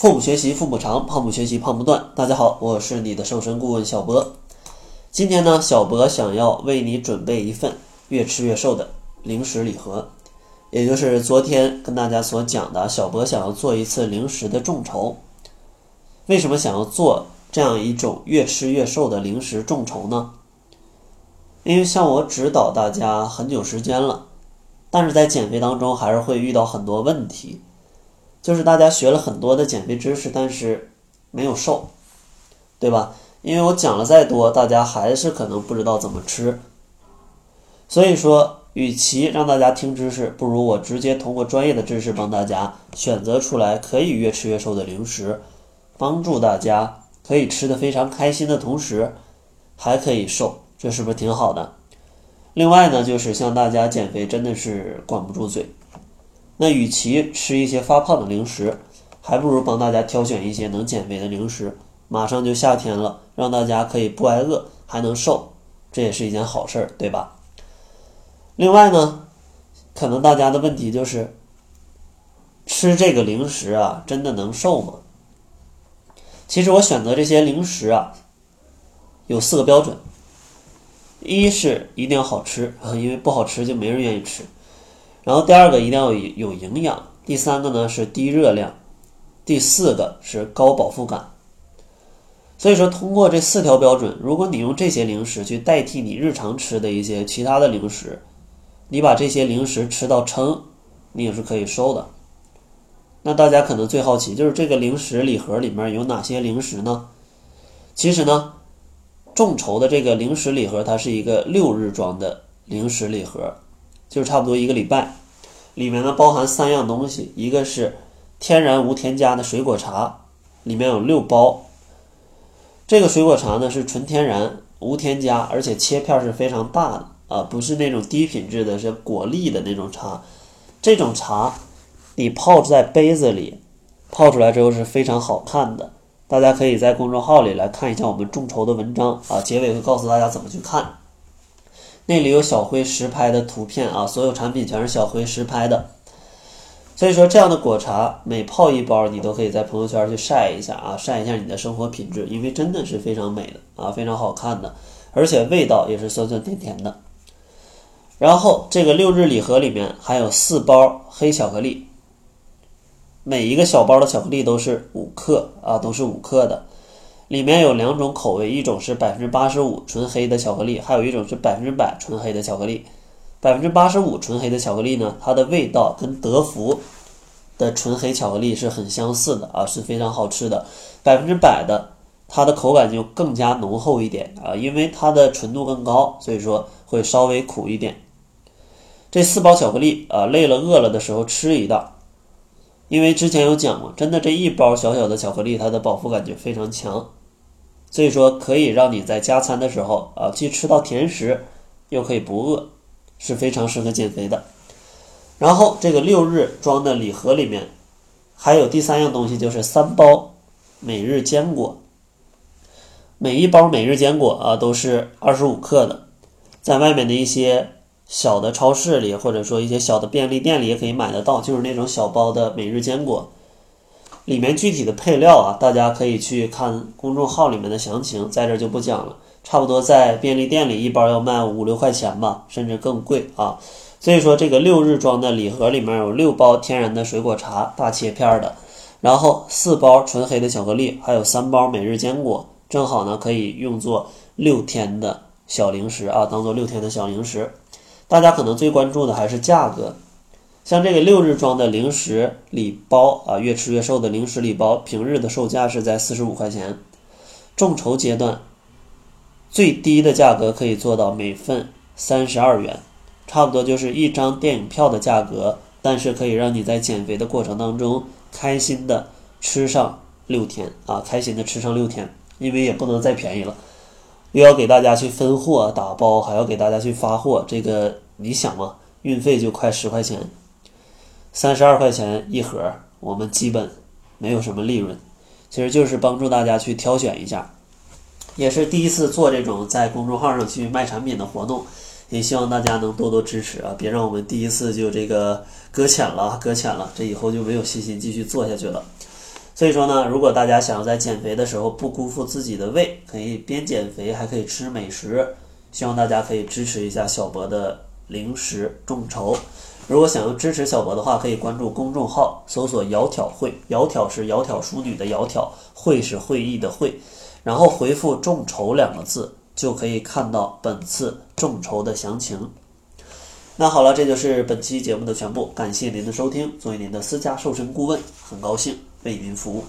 父母学习，父母长；胖不学习，胖不断。大家好，我是你的瘦身顾问小博。今天呢，小博想要为你准备一份越吃越瘦的零食礼盒，也就是昨天跟大家所讲的，小博想要做一次零食的众筹。为什么想要做这样一种越吃越瘦的零食众筹呢？因为像我指导大家很久时间了，但是在减肥当中还是会遇到很多问题。就是大家学了很多的减肥知识，但是没有瘦，对吧？因为我讲了再多，大家还是可能不知道怎么吃。所以说，与其让大家听知识，不如我直接通过专业的知识帮大家选择出来可以越吃越瘦的零食，帮助大家可以吃的非常开心的同时，还可以瘦，这是不是挺好的？另外呢，就是像大家减肥真的是管不住嘴。那与其吃一些发胖的零食，还不如帮大家挑选一些能减肥的零食。马上就夏天了，让大家可以不挨饿，还能瘦，这也是一件好事儿，对吧？另外呢，可能大家的问题就是，吃这个零食啊，真的能瘦吗？其实我选择这些零食啊，有四个标准：一是一定要好吃啊，因为不好吃就没人愿意吃。然后第二个一定要有有营养，第三个呢是低热量，第四个是高饱腹感。所以说，通过这四条标准，如果你用这些零食去代替你日常吃的一些其他的零食，你把这些零食吃到撑，你也是可以瘦的。那大家可能最好奇，就是这个零食礼盒里面有哪些零食呢？其实呢，众筹的这个零食礼盒，它是一个六日装的零食礼盒。就差不多一个礼拜，里面呢包含三样东西，一个是天然无添加的水果茶，里面有六包。这个水果茶呢是纯天然无添加，而且切片是非常大的啊，不是那种低品质的，是果粒的那种茶。这种茶你泡在杯子里，泡出来之后是非常好看的。大家可以在公众号里来看一下我们众筹的文章啊，结尾会告诉大家怎么去看。那里有小辉实拍的图片啊，所有产品全是小辉实拍的。所以说，这样的果茶每泡一包，你都可以在朋友圈去晒一下啊，晒一下你的生活品质，因为真的是非常美的啊，非常好看的，而且味道也是酸酸甜甜的。然后这个六日礼盒里面还有四包黑巧克力，每一个小包的巧克力都是五克啊，都是五克的。里面有两种口味，一种是百分之八十五纯黑的巧克力，还有一种是百分之百纯黑的巧克力。百分之八十五纯黑的巧克力呢，它的味道跟德芙的纯黑巧克力是很相似的啊，是非常好吃的。百分之百的，它的口感就更加浓厚一点啊，因为它的纯度更高，所以说会稍微苦一点。这四包巧克力啊，累了饿了的时候吃一袋。因为之前有讲过，真的这一包小小的巧克力，它的饱腹感就非常强。所以说，可以让你在加餐的时候啊，既吃到甜食，又可以不饿，是非常适合减肥的。然后这个六日装的礼盒里面，还有第三样东西，就是三包每日坚果。每一包每日坚果啊，都是二十五克的，在外面的一些小的超市里，或者说一些小的便利店里也可以买得到，就是那种小包的每日坚果。里面具体的配料啊，大家可以去看公众号里面的详情，在这就不讲了。差不多在便利店里一包要卖五六块钱吧，甚至更贵啊。所以说这个六日装的礼盒里面有六包天然的水果茶，大切片的，然后四包纯黑的巧克力，还有三包每日坚果，正好呢可以用作六天的小零食啊，当做六天的小零食。大家可能最关注的还是价格。像这个六日装的零食礼包啊，越吃越瘦的零食礼包，平日的售价是在四十五块钱，众筹阶段最低的价格可以做到每份三十二元，差不多就是一张电影票的价格，但是可以让你在减肥的过程当中开心的吃上六天啊，开心的吃上六天，因为也不能再便宜了，又要给大家去分货打包，还要给大家去发货，这个你想嘛，运费就快十块钱。三十二块钱一盒，我们基本没有什么利润，其实就是帮助大家去挑选一下，也是第一次做这种在公众号上去卖产品的活动，也希望大家能多多支持啊！别让我们第一次就这个搁浅了，搁浅了，这以后就没有信心继续做下去了。所以说呢，如果大家想要在减肥的时候不辜负自己的胃，可以边减肥还可以吃美食，希望大家可以支持一下小博的零食众筹。如果想要支持小博的话，可以关注公众号，搜索“窈窕会”，窈窕是窈窕淑女的窈窕，会是会议的会，然后回复“众筹”两个字，就可以看到本次众筹的详情。那好了，这就是本期节目的全部，感谢您的收听。作为您的私家瘦身顾问，很高兴为您服务。